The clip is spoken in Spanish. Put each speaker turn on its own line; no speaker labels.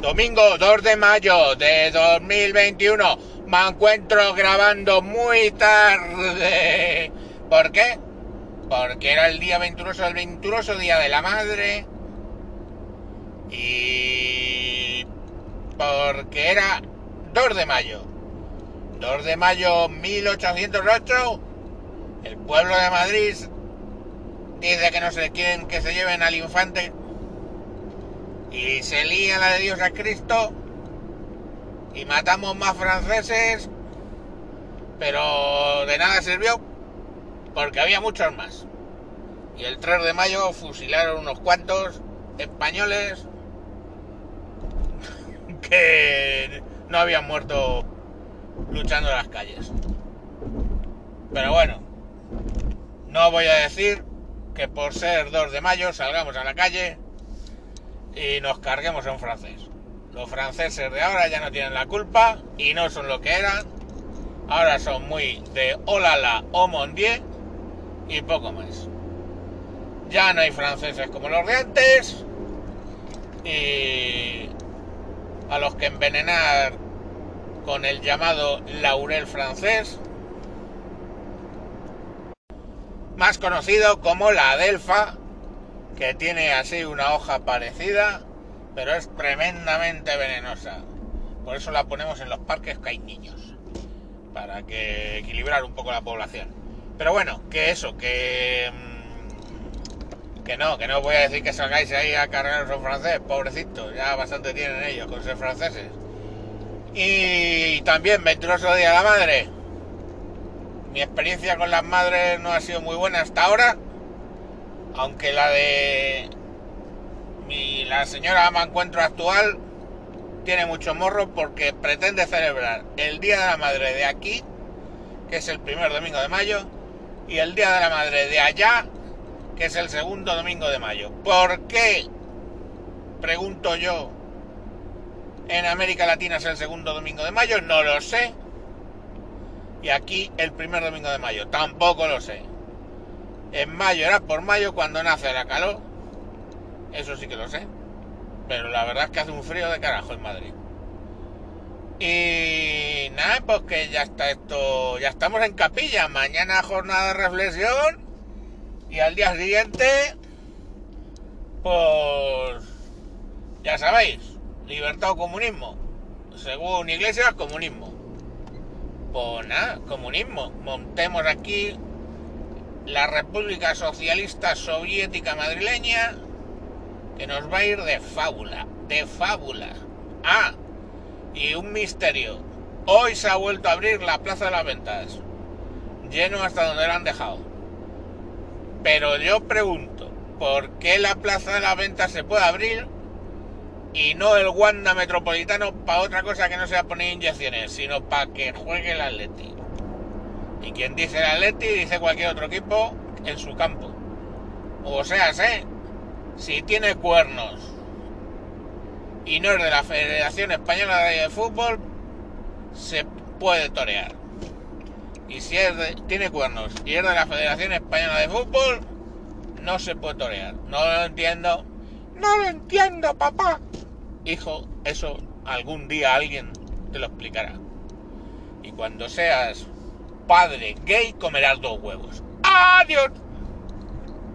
Domingo 2 de mayo de 2021. Me encuentro grabando muy tarde. ¿Por qué? Porque era el día venturoso, el venturoso día de la madre. Y porque era 2 de mayo. 2 de mayo 1808. El pueblo de Madrid dice que no se quieren que se lleven al infante y se lía la de Dios a Cristo y matamos más franceses, pero de nada sirvió porque había muchos más. Y el 3 de mayo fusilaron unos cuantos españoles que no habían muerto luchando en las calles. Pero bueno, no voy a decir que por ser 2 de mayo salgamos a la calle y nos carguemos a un francés. Los franceses de ahora ya no tienen la culpa y no son lo que eran. Ahora son muy de olala o mon y poco más. Ya no hay franceses como los de antes y a los que envenenar con el llamado laurel francés, más conocido como la adelfa, que tiene así una hoja parecida, pero es tremendamente venenosa. Por eso la ponemos en los parques que hay niños, para que equilibrar un poco la población. Pero bueno, que eso, que mm, que no, que no voy a decir que salgáis ahí a cargaros un francés, pobrecitos, ya bastante tienen ellos con ser franceses. Y también venturoso día de la madre. Mi experiencia con las madres no ha sido muy buena hasta ahora aunque la de mi, la señora me encuentro actual tiene mucho morro porque pretende celebrar el Día de la Madre de aquí, que es el primer domingo de mayo, y el Día de la Madre de allá, que es el segundo domingo de mayo. ¿Por qué? Pregunto yo. En América Latina es el segundo domingo de mayo, no lo sé. Y aquí el primer domingo de mayo, tampoco lo sé. En mayo era por mayo cuando nace la calor. Eso sí que lo sé. Pero la verdad es que hace un frío de carajo en Madrid. Y nada, pues que ya está esto. Ya estamos en capilla. Mañana jornada de reflexión. Y al día siguiente. Pues. Ya sabéis. Libertad o comunismo. Según Iglesias, comunismo. Pues nada, comunismo. Montemos aquí la República Socialista Soviética Madrileña, que nos va a ir de fábula, de fábula. Ah, y un misterio. Hoy se ha vuelto a abrir la Plaza de las Ventas, lleno hasta donde la han dejado. Pero yo pregunto, ¿por qué la Plaza de las Ventas se puede abrir y no el Wanda Metropolitano para otra cosa que no sea poner inyecciones, sino para que juegue el Atleti? Y quien dice el Atleti dice cualquier otro equipo en su campo. O sea, si tiene cuernos y no es de la Federación Española de Fútbol, se puede torear. Y si tiene cuernos y es de la Federación Española de Fútbol, no se puede torear. No lo entiendo. No lo entiendo, papá. Hijo, eso algún día alguien te lo explicará. Y cuando seas padre gay comerás dos huevos. ¡Adiós!